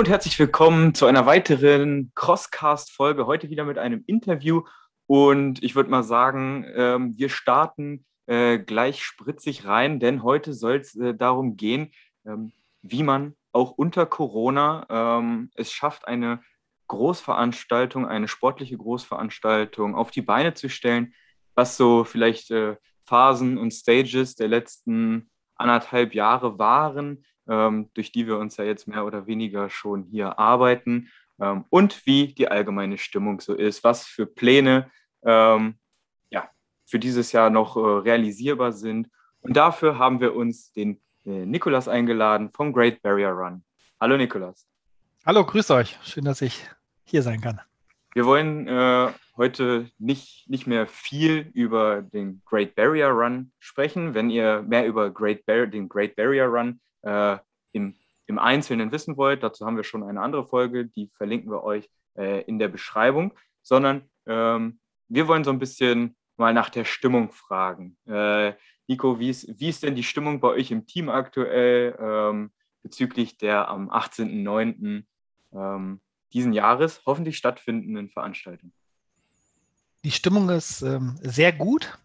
Und herzlich willkommen zu einer weiteren Crosscast-Folge. Heute wieder mit einem Interview. Und ich würde mal sagen, ähm, wir starten äh, gleich spritzig rein, denn heute soll es äh, darum gehen, ähm, wie man auch unter Corona ähm, es schafft, eine Großveranstaltung, eine sportliche Großveranstaltung auf die Beine zu stellen, was so vielleicht äh, Phasen und Stages der letzten anderthalb Jahre waren durch die wir uns ja jetzt mehr oder weniger schon hier arbeiten ähm, und wie die allgemeine Stimmung so ist, was für Pläne ähm, ja, für dieses Jahr noch äh, realisierbar sind. Und dafür haben wir uns den äh, Nikolas eingeladen vom Great Barrier Run. Hallo Nikolas. Hallo, grüß euch. Schön, dass ich hier sein kann. Wir wollen äh, heute nicht, nicht mehr viel über den Great Barrier Run sprechen. Wenn ihr mehr über Great Bar den Great Barrier Run äh, im, im Einzelnen wissen wollt, dazu haben wir schon eine andere Folge, die verlinken wir euch äh, in der Beschreibung, sondern ähm, wir wollen so ein bisschen mal nach der Stimmung fragen. Äh, Nico, wie ist, wie ist denn die Stimmung bei euch im Team aktuell ähm, bezüglich der am 18.09. Ähm, diesen Jahres hoffentlich stattfindenden Veranstaltung? Die Stimmung ist ähm, sehr gut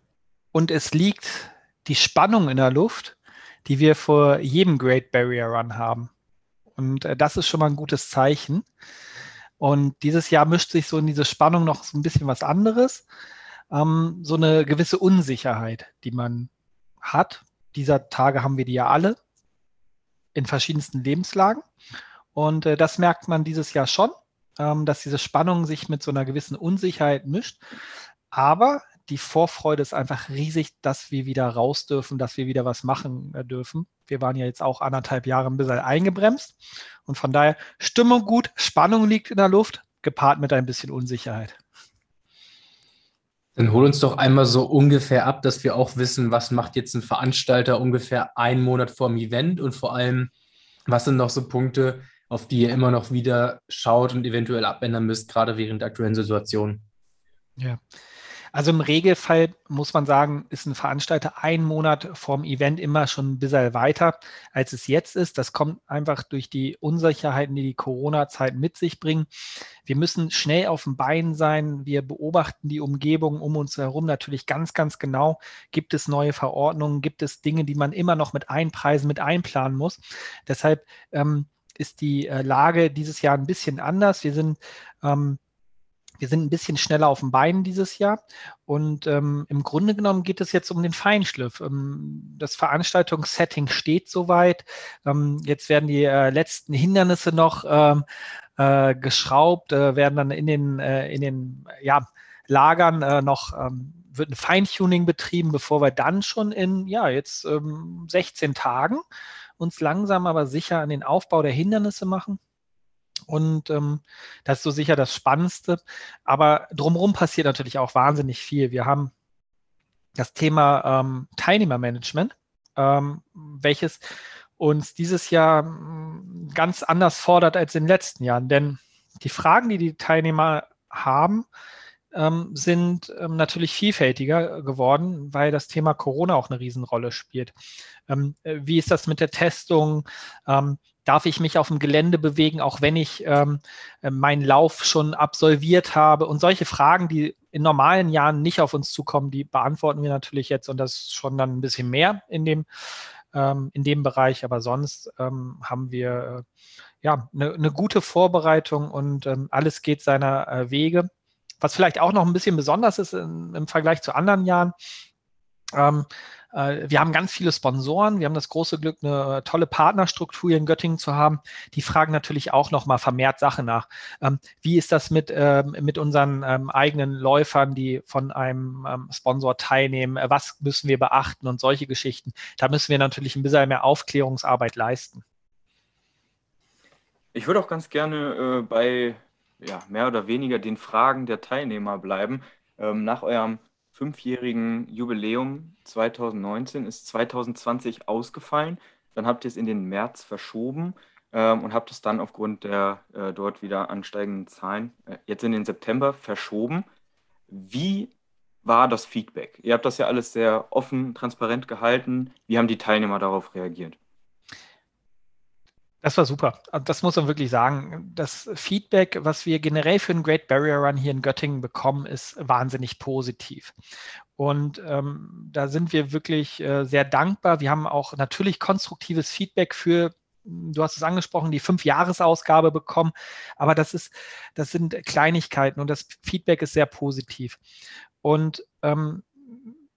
und es liegt die Spannung in der Luft, die wir vor jedem Great Barrier Run haben. Und äh, das ist schon mal ein gutes Zeichen. Und dieses Jahr mischt sich so in diese Spannung noch so ein bisschen was anderes. Ähm, so eine gewisse Unsicherheit, die man hat. Dieser Tage haben wir die ja alle in verschiedensten Lebenslagen. Und äh, das merkt man dieses Jahr schon, ähm, dass diese Spannung sich mit so einer gewissen Unsicherheit mischt. Aber die Vorfreude ist einfach riesig, dass wir wieder raus dürfen, dass wir wieder was machen äh, dürfen. Wir waren ja jetzt auch anderthalb Jahre ein bisschen eingebremst. Und von daher Stimmung gut, Spannung liegt in der Luft, gepaart mit ein bisschen Unsicherheit. Dann hol uns doch einmal so ungefähr ab, dass wir auch wissen, was macht jetzt ein Veranstalter ungefähr einen Monat vor dem Event und vor allem, was sind noch so Punkte, auf die ihr immer noch wieder schaut und eventuell abändern müsst, gerade während der aktuellen Situation. Ja, also im Regelfall muss man sagen, ist ein Veranstalter einen Monat vorm Event immer schon ein bisschen weiter, als es jetzt ist. Das kommt einfach durch die Unsicherheiten, die die Corona-Zeit mit sich bringen. Wir müssen schnell auf dem Bein sein. Wir beobachten die Umgebung um uns herum natürlich ganz, ganz genau. Gibt es neue Verordnungen? Gibt es Dinge, die man immer noch mit einpreisen, mit einplanen muss? Deshalb ähm, ist die äh, Lage dieses Jahr ein bisschen anders. Wir sind ähm, wir sind ein bisschen schneller auf den Beinen dieses Jahr. Und ähm, im Grunde genommen geht es jetzt um den Feinschliff. Ähm, das Veranstaltungssetting steht soweit. Ähm, jetzt werden die äh, letzten Hindernisse noch ähm, äh, geschraubt, äh, werden dann in den, äh, in den ja, Lagern äh, noch ähm, wird ein Feintuning betrieben, bevor wir dann schon in ja jetzt 16 ähm, Tagen uns langsam aber sicher an den Aufbau der Hindernisse machen und ähm, das ist so sicher das Spannendste. Aber drumherum passiert natürlich auch wahnsinnig viel. Wir haben das Thema ähm, Teilnehmermanagement, ähm, welches uns dieses Jahr hm, ganz anders fordert als in den letzten Jahren. Denn die Fragen, die die Teilnehmer haben, ähm, sind ähm, natürlich vielfältiger geworden, weil das Thema Corona auch eine Riesenrolle spielt. Ähm, äh, wie ist das mit der Testung? Darf ich mich auf dem Gelände bewegen, auch wenn ich ähm, äh, meinen Lauf schon absolviert habe? Und solche Fragen, die in normalen Jahren nicht auf uns zukommen, die beantworten wir natürlich jetzt und das schon dann ein bisschen mehr in dem, ähm, in dem Bereich. Aber sonst ähm, haben wir äh, ja eine, eine, gute Vorbereitung und ähm, alles geht seiner äh, Wege. Was vielleicht auch noch ein bisschen besonders ist in, im Vergleich zu anderen Jahren. Ähm, äh, wir haben ganz viele Sponsoren. Wir haben das große Glück, eine tolle Partnerstruktur hier in Göttingen zu haben. Die fragen natürlich auch noch mal vermehrt Sachen nach. Ähm, wie ist das mit, ähm, mit unseren ähm, eigenen Läufern, die von einem Sponsor teilnehmen? Äh, was müssen wir beachten und solche Geschichten? Da müssen wir natürlich ein bisschen mehr Aufklärungsarbeit leisten. Ich würde auch ganz gerne äh, bei ja, mehr oder weniger den Fragen der Teilnehmer bleiben. Ähm, nach eurem fünfjährigen Jubiläum 2019 ist 2020 ausgefallen. Dann habt ihr es in den März verschoben ähm, und habt es dann aufgrund der äh, dort wieder ansteigenden Zahlen äh, jetzt in den September verschoben. Wie war das Feedback? Ihr habt das ja alles sehr offen, transparent gehalten. Wie haben die Teilnehmer darauf reagiert? Das war super. Das muss man wirklich sagen. Das Feedback, was wir generell für den Great Barrier Run hier in Göttingen bekommen, ist wahnsinnig positiv. Und ähm, da sind wir wirklich äh, sehr dankbar. Wir haben auch natürlich konstruktives Feedback für, du hast es angesprochen, die Fünf-Jahres-Ausgabe bekommen. Aber das ist, das sind Kleinigkeiten und das Feedback ist sehr positiv. Und ähm,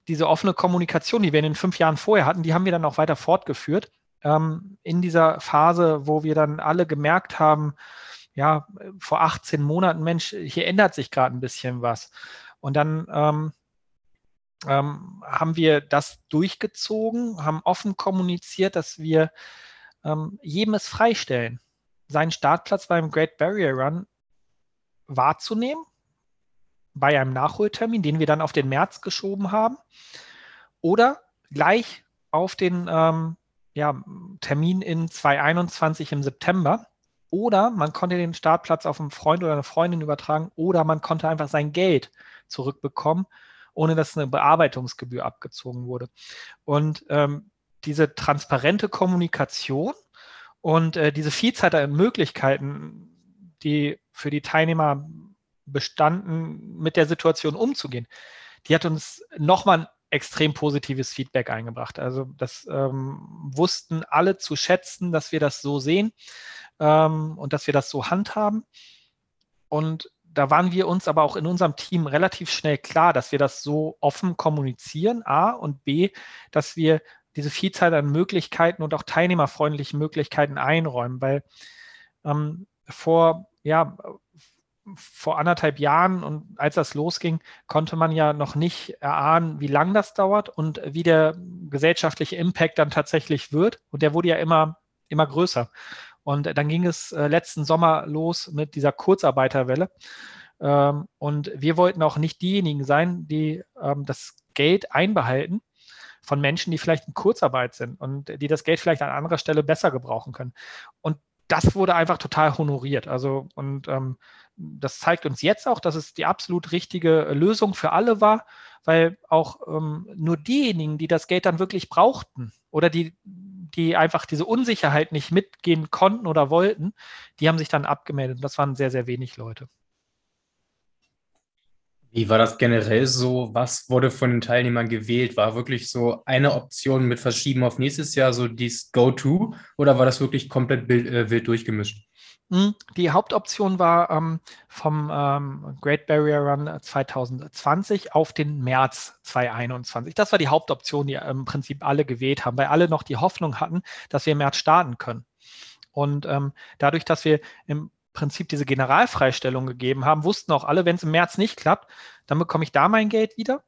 diese offene Kommunikation, die wir in den fünf Jahren vorher hatten, die haben wir dann auch weiter fortgeführt ähm, in dieser Phase, wo wir dann alle gemerkt haben, ja, vor 18 Monaten, Mensch, hier ändert sich gerade ein bisschen was. Und dann ähm, ähm, haben wir das durchgezogen, haben offen kommuniziert, dass wir ähm, jedem es freistellen, seinen Startplatz beim Great Barrier Run wahrzunehmen, bei einem Nachholtermin, den wir dann auf den März geschoben haben, oder gleich auf den ähm, ja, Termin in 2021 im September. Oder man konnte den Startplatz auf einen Freund oder eine Freundin übertragen oder man konnte einfach sein Geld zurückbekommen, ohne dass eine Bearbeitungsgebühr abgezogen wurde. Und ähm, diese transparente Kommunikation und äh, diese Vielzahl an Möglichkeiten, die für die Teilnehmer bestanden, mit der Situation umzugehen, die hat uns nochmal extrem positives Feedback eingebracht. Also das ähm, wussten alle zu schätzen, dass wir das so sehen ähm, und dass wir das so handhaben. Und da waren wir uns aber auch in unserem Team relativ schnell klar, dass wir das so offen kommunizieren, A, und B, dass wir diese Vielzahl an Möglichkeiten und auch teilnehmerfreundlichen Möglichkeiten einräumen, weil ähm, vor, ja, vor anderthalb Jahren und als das losging, konnte man ja noch nicht erahnen, wie lang das dauert und wie der gesellschaftliche Impact dann tatsächlich wird. Und der wurde ja immer, immer größer. Und dann ging es äh, letzten Sommer los mit dieser Kurzarbeiterwelle. Ähm, und wir wollten auch nicht diejenigen sein, die ähm, das Geld einbehalten von Menschen, die vielleicht in Kurzarbeit sind und die das Geld vielleicht an anderer Stelle besser gebrauchen können. Und das wurde einfach total honoriert. Also, und ähm, das zeigt uns jetzt auch, dass es die absolut richtige Lösung für alle war, weil auch ähm, nur diejenigen, die das Geld dann wirklich brauchten oder die, die einfach diese Unsicherheit nicht mitgehen konnten oder wollten, die haben sich dann abgemeldet. Das waren sehr, sehr wenig Leute. Wie war das generell so? Was wurde von den Teilnehmern gewählt? War wirklich so eine Option mit Verschieben auf nächstes Jahr so dies Go-To oder war das wirklich komplett wild, äh, wild durchgemischt? Hm, die Hauptoption war ähm, vom ähm, Great Barrier Run 2020 auf den März 2021. Das war die Hauptoption, die im Prinzip alle gewählt haben, weil alle noch die Hoffnung hatten, dass wir im März starten können. Und ähm, dadurch, dass wir im Prinzip diese Generalfreistellung gegeben haben, wussten auch alle, wenn es im März nicht klappt, dann bekomme ich da mein Geld wieder.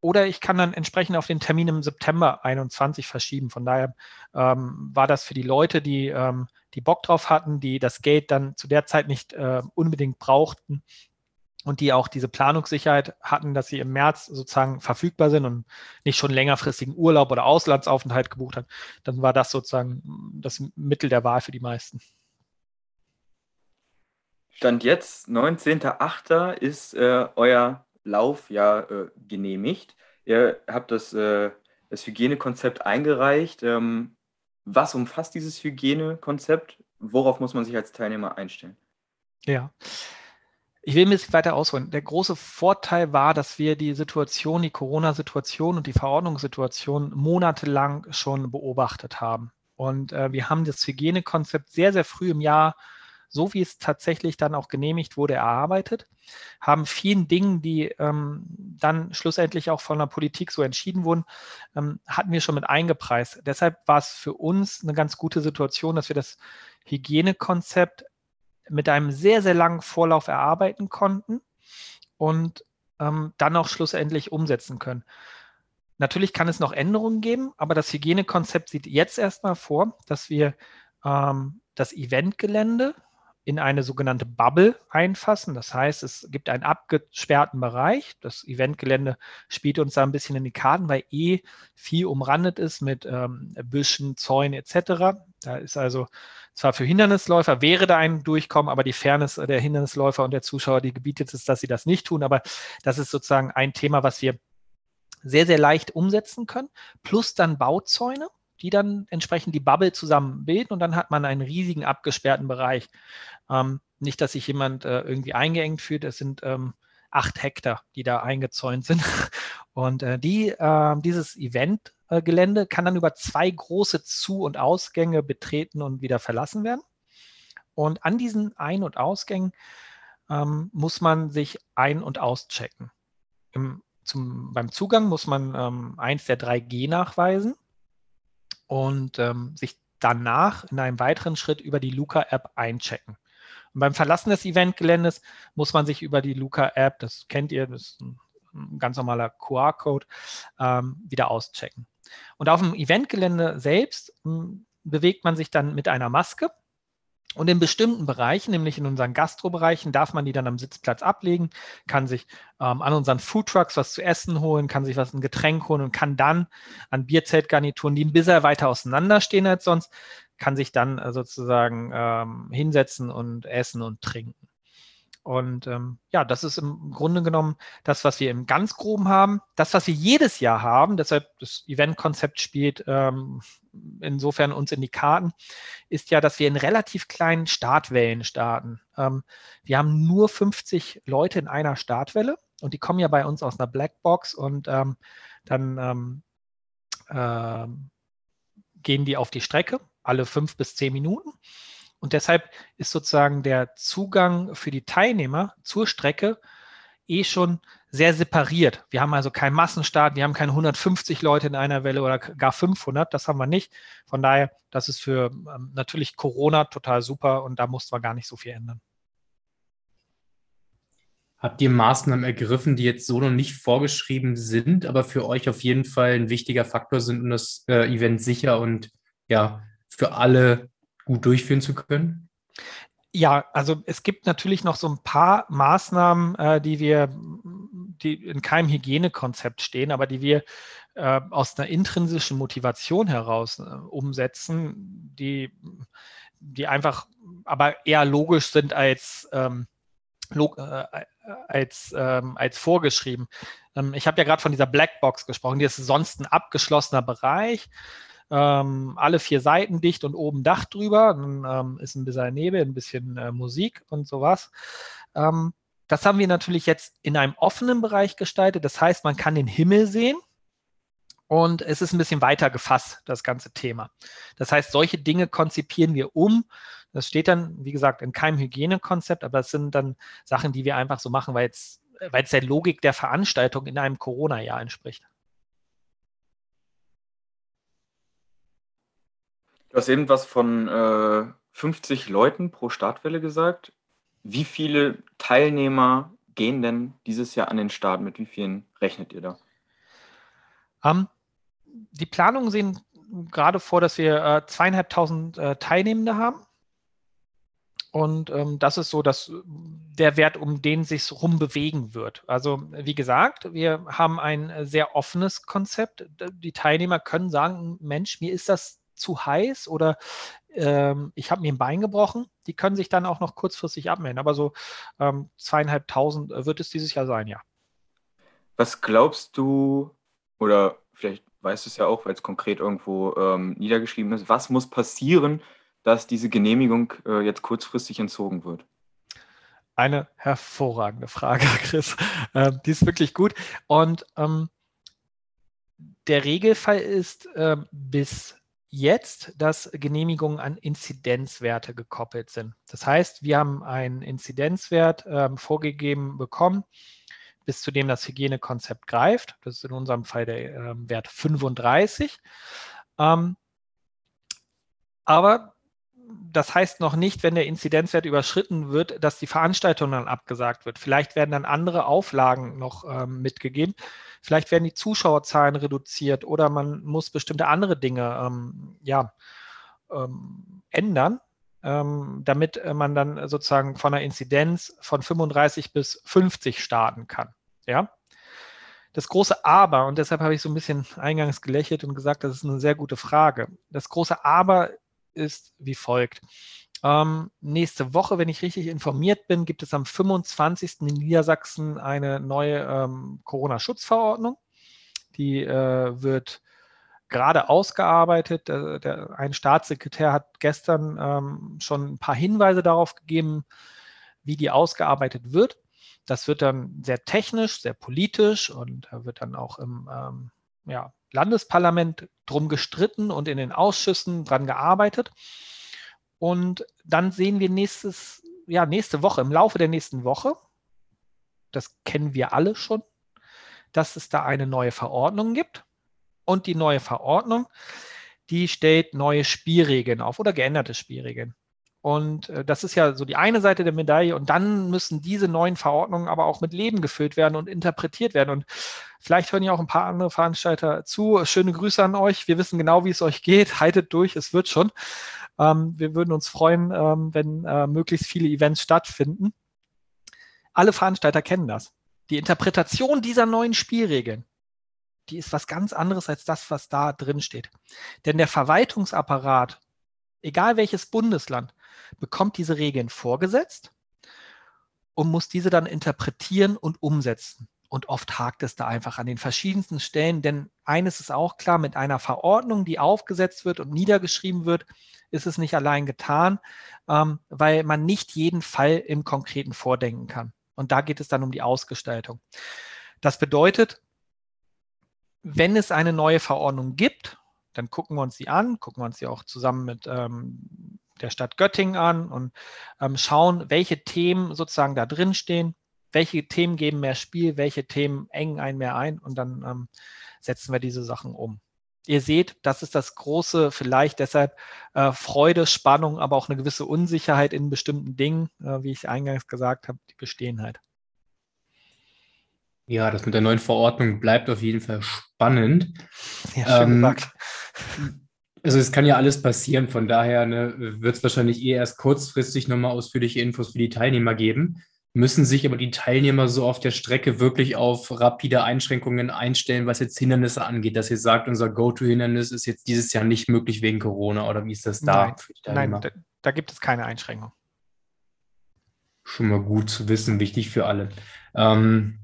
Oder ich kann dann entsprechend auf den Termin im September 21 verschieben. Von daher ähm, war das für die Leute, die ähm, die Bock drauf hatten, die das Geld dann zu der Zeit nicht äh, unbedingt brauchten und die auch diese Planungssicherheit hatten, dass sie im März sozusagen verfügbar sind und nicht schon längerfristigen Urlaub oder Auslandsaufenthalt gebucht haben, dann war das sozusagen das Mittel der Wahl für die meisten. Stand jetzt, 19.08. ist äh, euer Lauf ja äh, genehmigt. Ihr habt das, äh, das Hygienekonzept eingereicht. Ähm, was umfasst dieses Hygienekonzept? Worauf muss man sich als Teilnehmer einstellen? Ja. Ich will ein bisschen weiter ausholen. Der große Vorteil war, dass wir die Situation, die Corona-Situation und die Verordnungssituation monatelang schon beobachtet haben. Und äh, wir haben das Hygienekonzept sehr, sehr früh im Jahr so wie es tatsächlich dann auch genehmigt wurde, erarbeitet, haben vielen Dingen, die ähm, dann schlussendlich auch von der Politik so entschieden wurden, ähm, hatten wir schon mit eingepreist. Deshalb war es für uns eine ganz gute Situation, dass wir das Hygienekonzept mit einem sehr, sehr langen Vorlauf erarbeiten konnten und ähm, dann auch schlussendlich umsetzen können. Natürlich kann es noch Änderungen geben, aber das Hygienekonzept sieht jetzt erstmal vor, dass wir ähm, das Eventgelände in eine sogenannte Bubble einfassen. Das heißt, es gibt einen abgesperrten Bereich. Das Eventgelände spielt uns da ein bisschen in die Karten, weil eh viel umrandet ist mit ähm, Büschen, Zäunen etc. Da ist also zwar für Hindernisläufer wäre da ein Durchkommen, aber die Fairness der Hindernisläufer und der Zuschauer, die gebietet es, dass sie das nicht tun. Aber das ist sozusagen ein Thema, was wir sehr, sehr leicht umsetzen können. Plus dann Bauzäune. Die dann entsprechend die Bubble zusammen bilden und dann hat man einen riesigen abgesperrten Bereich. Ähm, nicht, dass sich jemand äh, irgendwie eingeengt fühlt, es sind ähm, acht Hektar, die da eingezäunt sind. Und äh, die, äh, dieses Eventgelände kann dann über zwei große Zu- und Ausgänge betreten und wieder verlassen werden. Und an diesen Ein- und Ausgängen ähm, muss man sich ein- und auschecken. Im, zum, beim Zugang muss man ähm, eins der drei G nachweisen und ähm, sich danach in einem weiteren Schritt über die Luca-App einchecken. Und beim Verlassen des Eventgeländes muss man sich über die Luca-App, das kennt ihr, das ist ein, ganz normaler QR-Code, ähm, wieder auschecken. Und auf dem Eventgelände selbst hm, bewegt man sich dann mit einer Maske und in bestimmten Bereichen, nämlich in unseren Gastrobereichen, darf man die dann am Sitzplatz ablegen, kann sich ähm, an unseren Foodtrucks was zu essen holen, kann sich was ein Getränk holen und kann dann an Bierzeltgarnituren, die ein bisschen weiter auseinanderstehen als sonst, kann sich dann äh, sozusagen ähm, hinsetzen und essen und trinken. Und ähm, ja, das ist im Grunde genommen das, was wir im ganz groben haben. Das, was wir jedes Jahr haben, deshalb das Eventkonzept spielt ähm, insofern uns in die Karten, ist ja, dass wir in relativ kleinen Startwellen starten. Ähm, wir haben nur 50 Leute in einer Startwelle und die kommen ja bei uns aus einer Blackbox und ähm, dann äh, gehen die auf die Strecke, alle fünf bis zehn Minuten. Und deshalb ist sozusagen der Zugang für die Teilnehmer zur Strecke eh schon sehr separiert. Wir haben also keinen Massenstart, wir haben keine 150 Leute in einer Welle oder gar 500, das haben wir nicht. Von daher, das ist für ähm, natürlich Corona total super und da mussten wir gar nicht so viel ändern. Habt ihr Maßnahmen ergriffen, die jetzt so noch nicht vorgeschrieben sind, aber für euch auf jeden Fall ein wichtiger Faktor sind, um das äh, Event sicher und ja für alle gut durchführen zu können? Ja, also es gibt natürlich noch so ein paar Maßnahmen, äh, die wir, die in keinem Hygienekonzept stehen, aber die wir äh, aus einer intrinsischen Motivation heraus äh, umsetzen, die, die einfach aber eher logisch sind als, ähm, log, äh, als, ähm, als vorgeschrieben. Ähm, ich habe ja gerade von dieser Blackbox gesprochen, die ist sonst ein abgeschlossener Bereich ähm, alle vier Seiten dicht und oben Dach drüber. Dann ähm, ist ein bisschen Nebel, ein bisschen äh, Musik und sowas. Ähm, das haben wir natürlich jetzt in einem offenen Bereich gestaltet. Das heißt, man kann den Himmel sehen. Und es ist ein bisschen weiter gefasst, das ganze Thema. Das heißt, solche Dinge konzipieren wir um. Das steht dann, wie gesagt, in keinem Hygienekonzept, aber das sind dann Sachen, die wir einfach so machen, weil es, weil es der Logik der Veranstaltung in einem Corona-Jahr entspricht. Du hast eben was von äh, 50 Leuten pro Startwelle gesagt. Wie viele Teilnehmer gehen denn dieses Jahr an den Start? Mit wie vielen rechnet ihr da? Um, ähm, die Planungen sehen gerade vor, dass wir äh, zweieinhalbtausend äh, Teilnehmende haben. Und ähm, das ist so dass der Wert, um den sich rum bewegen wird. Also wie gesagt, wir haben ein sehr offenes Konzept. Die Teilnehmer können sagen, Mensch, mir ist das zu heiß oder ähm, ich habe mir ein Bein gebrochen, die können sich dann auch noch kurzfristig abmelden. Aber so ähm, zweieinhalbtausend wird es dieses Jahr sein, ja. Was glaubst du, oder vielleicht weißt du es ja auch, weil es konkret irgendwo ähm, niedergeschrieben ist, was muss passieren, dass diese Genehmigung äh, jetzt kurzfristig entzogen wird? Eine hervorragende Frage, Chris. Ähm, die ist wirklich gut. Und ähm, der Regelfall ist äh, bis jetzt, dass Genehmigungen an Inzidenzwerte gekoppelt sind. Das heißt, wir haben einen Inzidenzwert ähm, vorgegeben bekommen, bis zu dem das Hygienekonzept greift. Das ist in unserem Fall der ähm, Wert 35. Ähm, aber das heißt noch nicht, wenn der Inzidenzwert überschritten wird, dass die Veranstaltung dann abgesagt wird. Vielleicht werden dann andere Auflagen noch ähm, mitgegeben. Vielleicht werden die Zuschauerzahlen reduziert oder man muss bestimmte andere Dinge ähm, ja, ähm, ändern, ähm, damit äh, man dann sozusagen von einer Inzidenz von 35 bis 50 starten kann. Ja? Das große Aber, und deshalb habe ich so ein bisschen eingangs gelächelt und gesagt, das ist eine sehr gute Frage. Das große Aber ist wie folgt. Ähm, nächste Woche, wenn ich richtig informiert bin, gibt es am 25. in Niedersachsen eine neue ähm, Corona-Schutzverordnung. Die äh, wird gerade ausgearbeitet. Der, der, ein Staatssekretär hat gestern ähm, schon ein paar Hinweise darauf gegeben, wie die ausgearbeitet wird. Das wird dann sehr technisch, sehr politisch und da wird dann auch im ähm, ja, Landesparlament drum gestritten und in den Ausschüssen dran gearbeitet. Und dann sehen wir nächstes, ja, nächste Woche, im Laufe der nächsten Woche, das kennen wir alle schon, dass es da eine neue Verordnung gibt. Und die neue Verordnung, die stellt neue Spielregeln auf oder geänderte Spielregeln. Und äh, das ist ja so die eine Seite der Medaille. Und dann müssen diese neuen Verordnungen aber auch mit Leben gefüllt werden und interpretiert werden. Und vielleicht hören ja auch ein paar andere Veranstalter zu. Schöne Grüße an euch. Wir wissen genau, wie es euch geht. Haltet durch, es wird schon. Ähm, wir würden uns freuen, ähm, wenn äh, möglichst viele Events stattfinden. Alle Veranstalter kennen das. Die Interpretation dieser neuen Spielregeln, die ist was ganz anderes als das, was da drin steht. Denn der Verwaltungsapparat, egal welches Bundesland, bekommt diese Regeln vorgesetzt und muss diese dann interpretieren und umsetzen. Und oft hakt es da einfach an den verschiedensten Stellen, denn eines ist auch klar, mit einer Verordnung, die aufgesetzt wird und niedergeschrieben wird, ist es nicht allein getan, ähm, weil man nicht jeden Fall im Konkreten vordenken kann. Und da geht es dann um die Ausgestaltung. Das bedeutet, wenn es eine neue Verordnung gibt, dann gucken wir uns die an, gucken wir uns die auch zusammen mit ähm, der Stadt Göttingen an und ähm, schauen, welche Themen sozusagen da drin stehen, welche Themen geben mehr Spiel, welche Themen engen einen mehr ein und dann ähm, setzen wir diese Sachen um. Ihr seht, das ist das große, vielleicht deshalb äh, Freude, Spannung, aber auch eine gewisse Unsicherheit in bestimmten Dingen, äh, wie ich eingangs gesagt habe, die bestehen halt. Ja, das mit der neuen Verordnung bleibt auf jeden Fall spannend. Ja, schön ähm, gesagt. Also es kann ja alles passieren, von daher ne, wird es wahrscheinlich eher erst kurzfristig nochmal ausführliche Infos für die Teilnehmer geben. Müssen sich aber die Teilnehmer so auf der Strecke wirklich auf rapide Einschränkungen einstellen, was jetzt Hindernisse angeht, dass ihr sagt, unser Go-To-Hindernis ist jetzt dieses Jahr nicht möglich wegen Corona oder wie ist das da? Nein, nein da, da gibt es keine Einschränkung. Schon mal gut zu wissen, wichtig für alle. Ähm,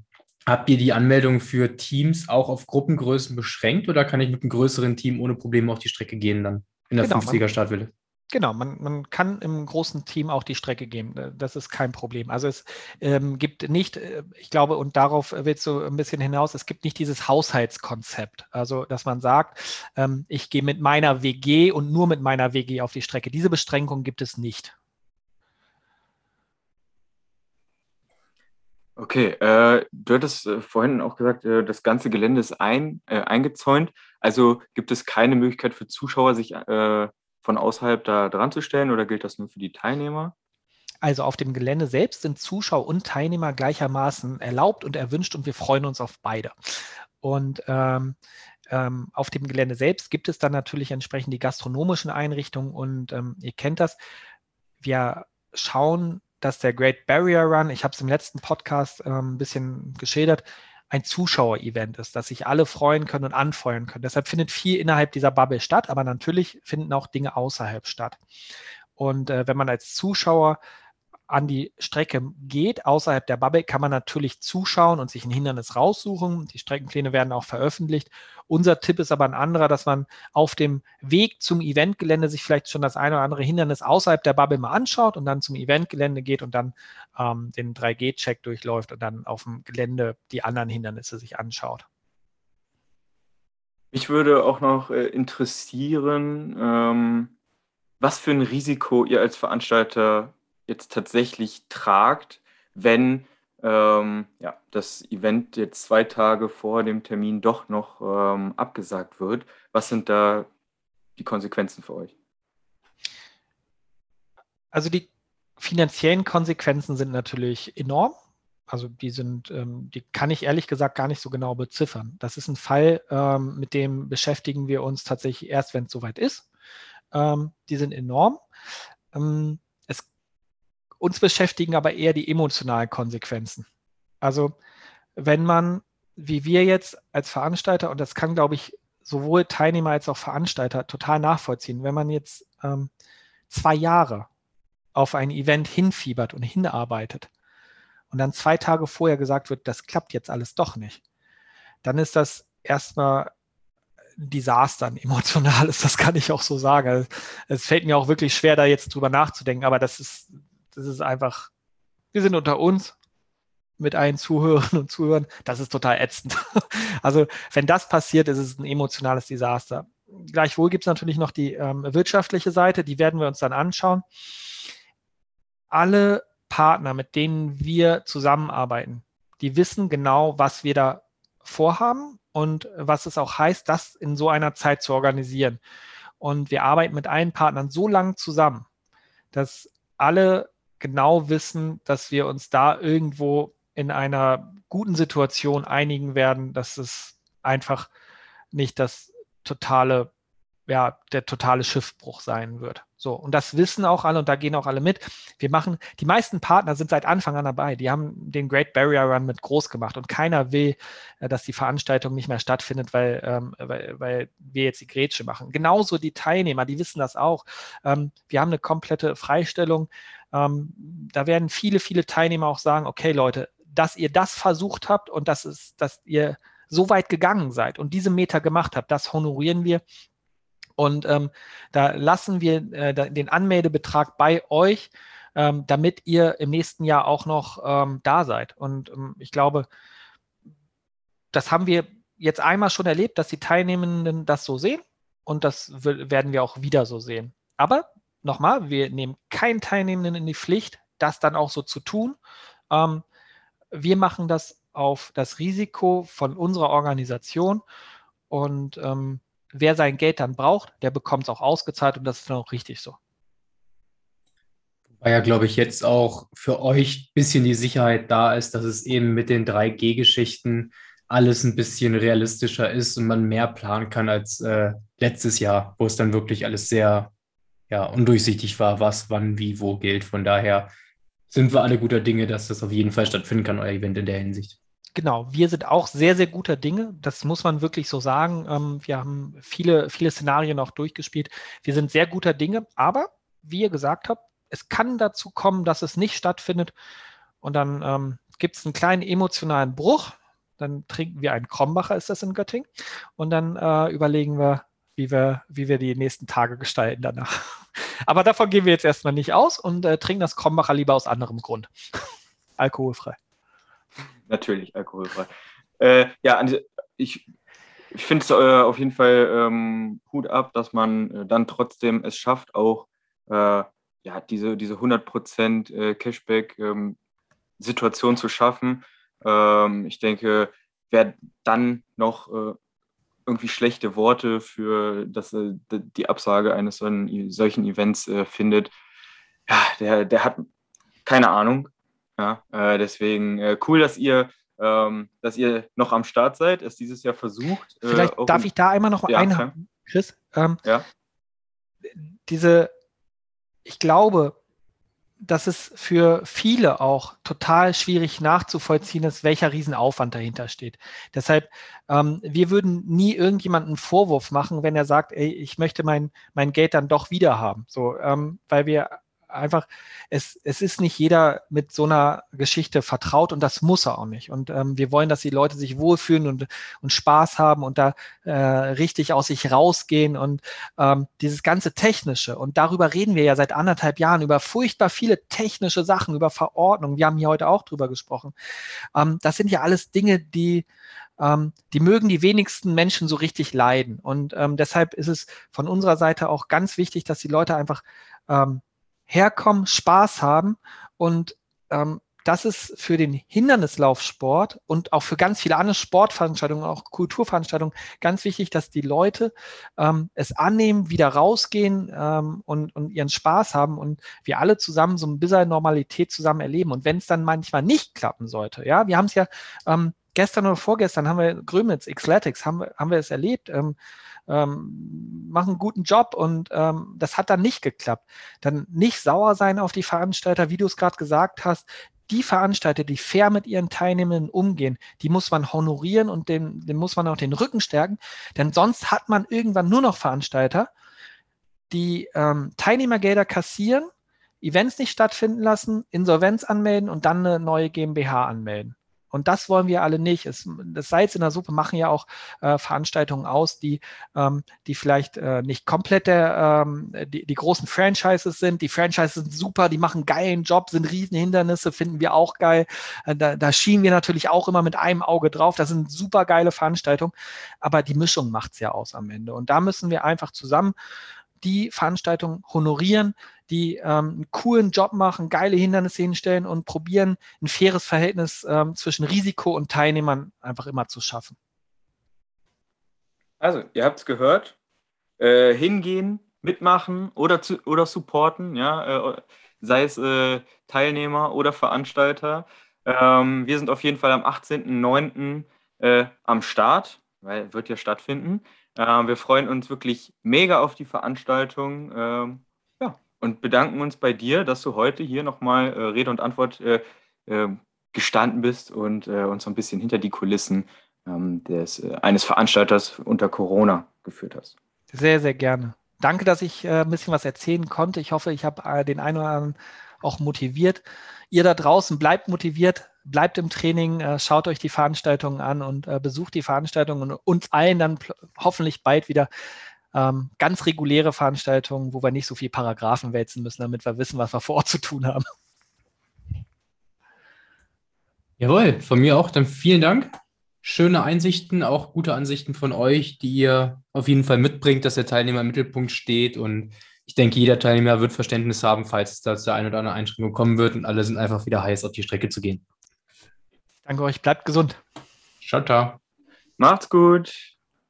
Habt ihr die Anmeldung für Teams auch auf Gruppengrößen beschränkt oder kann ich mit einem größeren Team ohne Probleme auf die Strecke gehen dann in der genau, 50er Startwelle? Genau, man, man kann im großen Team auch die Strecke gehen. Das ist kein Problem. Also es ähm, gibt nicht, äh, ich glaube, und darauf willst du ein bisschen hinaus, es gibt nicht dieses Haushaltskonzept. Also, dass man sagt, ähm, ich gehe mit meiner WG und nur mit meiner WG auf die Strecke. Diese Beschränkung gibt es nicht. Okay, äh, du hattest äh, vorhin auch gesagt, äh, das ganze Gelände ist ein, äh, eingezäunt. Also gibt es keine Möglichkeit für Zuschauer, sich äh, von außerhalb da dran zu stellen oder gilt das nur für die Teilnehmer? Also auf dem Gelände selbst sind Zuschauer und Teilnehmer gleichermaßen erlaubt und erwünscht und wir freuen uns auf beide. Und ähm, ähm, auf dem Gelände selbst gibt es dann natürlich entsprechend die gastronomischen Einrichtungen und ähm, ihr kennt das. Wir schauen dass der Great Barrier Run, ich habe es im letzten Podcast ähm, ein bisschen geschildert, ein Zuschauer-Event ist, dass sich alle freuen können und anfeuern können. Deshalb findet viel innerhalb dieser Bubble statt, aber natürlich finden auch Dinge außerhalb statt. Und äh, wenn man als Zuschauer an die Strecke geht, außerhalb der Bubble, kann man natürlich zuschauen und sich ein Hindernis raussuchen. Die Streckenpläne werden auch veröffentlicht. Unser Tipp ist aber ein anderer, dass man auf dem Weg zum Eventgelände sich vielleicht schon das eine oder andere Hindernis außerhalb der Bubble mal anschaut und dann zum Eventgelände geht und dann ähm, den 3G-Check durchläuft und dann auf dem Gelände die anderen Hindernisse sich anschaut. Mich würde auch noch äh, interessieren, ähm, was für ein Risiko ihr als Veranstalter jetzt tatsächlich tragt, wenn ähm, ja, das Event jetzt zwei Tage vor dem Termin doch noch ähm, abgesagt wird. Was sind da die Konsequenzen für euch? Also die finanziellen Konsequenzen sind natürlich enorm. Also die sind, ähm, die kann ich ehrlich gesagt gar nicht so genau beziffern. Das ist ein Fall, ähm, mit dem beschäftigen wir uns tatsächlich erst, wenn es soweit ist. Ähm, die sind enorm. Ähm, uns beschäftigen aber eher die emotionalen Konsequenzen. Also wenn man, wie wir jetzt als Veranstalter, und das kann, glaube ich, sowohl Teilnehmer als auch Veranstalter total nachvollziehen, wenn man jetzt ähm, zwei Jahre auf ein Event hinfiebert und hinarbeitet und dann zwei Tage vorher gesagt wird, das klappt jetzt alles doch nicht, dann ist das erstmal ein Desaster, ein emotionales, das kann ich auch so sagen. Also, es fällt mir auch wirklich schwer, da jetzt drüber nachzudenken, aber das ist, das ist einfach, wir sind unter uns mit allen Zuhörern und Zuhörern, das ist total ätzend. Also wenn das passiert, ist es ein emotionales Desaster. Gleichwohl gibt es natürlich noch die ähm, wirtschaftliche Seite, die werden wir uns dann anschauen. Alle Partner, mit denen wir zusammenarbeiten, die wissen genau, was wir da vorhaben und was es auch heißt, das in so einer Zeit zu organisieren. Und wir arbeiten mit allen Partnern so lange zusammen, dass alle genau wissen, dass wir uns da irgendwo in einer guten Situation einigen werden, dass es einfach nicht das totale, ja, der totale Schiffbruch sein wird. So, und das wissen auch alle und da gehen auch alle mit. Wir machen, die meisten Partner sind seit Anfang an dabei. Die haben den Great Barrier Run mit groß gemacht und keiner will, äh, dass die Veranstaltung nicht mehr stattfindet, weil, ähm, weil, weil wir jetzt die Grätsche machen. Genauso die Teilnehmer, die wissen das auch. Ähm, wir haben eine komplette Freistellung. Ähm, da werden viele, viele Teilnehmer auch sagen, okay Leute, dass ihr das versucht habt und dass, es, dass ihr so weit gegangen seid und diese Meter gemacht habt, das honorieren wir. Und ähm, da lassen wir äh, den Anmeldebetrag bei euch, ähm, damit ihr im nächsten Jahr auch noch ähm, da seid. Und ähm, ich glaube, das haben wir jetzt einmal schon erlebt, dass die Teilnehmenden das so sehen und das werden wir auch wieder so sehen. Aber nochmal, wir nehmen keinen Teilnehmenden in die Pflicht, das dann auch so zu tun. Ähm, wir machen das auf das Risiko von unserer Organisation und ähm, wer sein Geld dann braucht, der bekommt es auch ausgezahlt und das ist dann auch richtig so. Weil ja, glaube ich, jetzt auch für euch ein bisschen die Sicherheit da ist, dass es eben mit den 3G-Geschichten alles ein bisschen realistischer ist und man mehr planen kann als äh, letztes Jahr, wo es dann wirklich alles sehr ja, undurchsichtig war, was, wann, wie, wo gilt. Von daher sind wir alle guter Dinge, dass das auf jeden Fall stattfinden kann, euer Event in der Hinsicht. Genau, wir sind auch sehr, sehr guter Dinge. Das muss man wirklich so sagen. Ähm, wir haben viele, viele Szenarien auch durchgespielt. Wir sind sehr guter Dinge, aber wie ihr gesagt habt, es kann dazu kommen, dass es nicht stattfindet. Und dann ähm, gibt es einen kleinen emotionalen Bruch. Dann trinken wir einen Krombacher, ist das in Göttingen. Und dann äh, überlegen wir, wie wir, wie wir die nächsten Tage gestalten danach. Aber davon gehen wir jetzt erstmal nicht aus und äh, trinken das Krombacher lieber aus anderem Grund. Alkoholfrei. Natürlich, alkoholfrei. Äh, ja, ich, ich finde es äh, auf jeden Fall ähm, Hut ab, dass man äh, dann trotzdem es schafft, auch äh, ja, diese, diese 100% äh, Cashback-Situation ähm, zu schaffen. Ähm, ich denke, wer dann noch irgendwie schlechte Worte für das, äh, die Absage eines solchen, solchen Events äh, findet, ja, der, der hat keine Ahnung. Ja, äh, deswegen äh, cool, dass ihr, ähm, dass ihr noch am Start seid, es dieses Jahr versucht. Äh, Vielleicht darf ich da einmal noch ja, einhaken, Chris. Ähm, ja. Diese, ich glaube, dass es für viele auch total schwierig nachzuvollziehen ist, welcher Riesenaufwand dahinter steht. Deshalb, ähm, wir würden nie irgendjemanden Vorwurf machen, wenn er sagt, ey, ich möchte mein, mein Geld dann doch wieder haben. So, ähm, weil wir einfach, es, es ist nicht jeder mit so einer Geschichte vertraut und das muss er auch nicht. Und ähm, wir wollen, dass die Leute sich wohlfühlen und, und Spaß haben und da äh, richtig aus sich rausgehen und ähm, dieses ganze Technische. Und darüber reden wir ja seit anderthalb Jahren, über furchtbar viele technische Sachen, über Verordnungen. Wir haben hier heute auch drüber gesprochen. Ähm, das sind ja alles Dinge, die ähm, die mögen die wenigsten Menschen so richtig leiden. Und ähm, deshalb ist es von unserer Seite auch ganz wichtig, dass die Leute einfach ähm, herkommen, Spaß haben und ähm, das ist für den Hindernislaufsport und auch für ganz viele andere Sportveranstaltungen, auch Kulturveranstaltungen ganz wichtig, dass die Leute ähm, es annehmen, wieder rausgehen ähm, und, und ihren Spaß haben und wir alle zusammen so ein bisschen Normalität zusammen erleben. Und wenn es dann manchmal nicht klappen sollte, ja, wir haben es ja ähm, gestern oder vorgestern haben wir Grömitz, Xletics, haben, haben wir es erlebt. Ähm, ähm, machen einen guten Job und ähm, das hat dann nicht geklappt. Dann nicht sauer sein auf die Veranstalter, wie du es gerade gesagt hast. Die Veranstalter, die fair mit ihren Teilnehmenden umgehen, die muss man honorieren und dem, dem muss man auch den Rücken stärken, denn sonst hat man irgendwann nur noch Veranstalter, die ähm, Teilnehmergelder kassieren, Events nicht stattfinden lassen, Insolvenz anmelden und dann eine neue GmbH anmelden. Und das wollen wir alle nicht. Es, das Salz in der Suppe machen ja auch äh, Veranstaltungen aus, die, ähm, die vielleicht äh, nicht komplett der, ähm, die, die großen Franchises sind. Die Franchises sind super, die machen einen geilen Job, sind Riesenhindernisse, finden wir auch geil. Äh, da, da schienen wir natürlich auch immer mit einem Auge drauf. Das sind super geile Veranstaltungen, aber die Mischung macht es ja aus am Ende. Und da müssen wir einfach zusammen die Veranstaltung honorieren, die ähm, einen coolen Job machen, geile Hindernisse hinstellen und probieren, ein faires Verhältnis ähm, zwischen Risiko und Teilnehmern einfach immer zu schaffen. Also, ihr habt es gehört. Äh, hingehen, mitmachen oder, zu, oder supporten, ja, äh, sei es äh, Teilnehmer oder Veranstalter. Ähm, wir sind auf jeden Fall am 18.09. Äh, am Start, weil wird ja stattfinden. Äh, wir freuen uns wirklich mega auf die Veranstaltung ähm, und bedanken uns bei dir, dass du heute hier nochmal äh, Rede und Antwort äh, ähm, gestanden bist und äh, uns so ein bisschen hinter die Kulissen ähm, des, äh, eines Veranstalters unter Corona geführt hast. Sehr, sehr gerne. Danke, dass ich äh, ein bisschen was erzählen konnte. Ich hoffe, ich habe den einen oder anderen auch motiviert. Ihr da draußen bleibt motiviert, bleibt im Training, äh, schaut euch die Veranstaltungen an und äh, besucht die Veranstaltungen und uns allen dann hoffentlich bald wieder ähm, ganz reguläre Veranstaltungen, wo wir nicht so viel Paragraphen wälzen müssen, damit wir wissen, was wir vor Ort zu tun haben. Jawohl, von mir auch. Dann vielen Dank. Schöne Einsichten, auch gute Ansichten von euch, die ihr auf jeden Fall mitbringt, dass der Teilnehmer im Mittelpunkt steht. Und ich denke, jeder Teilnehmer wird Verständnis haben, falls es da zu der einen oder anderen Einschränkung kommen wird und alle sind einfach wieder heiß, auf die Strecke zu gehen. Danke euch, bleibt gesund. Ciao, ciao. Macht's gut.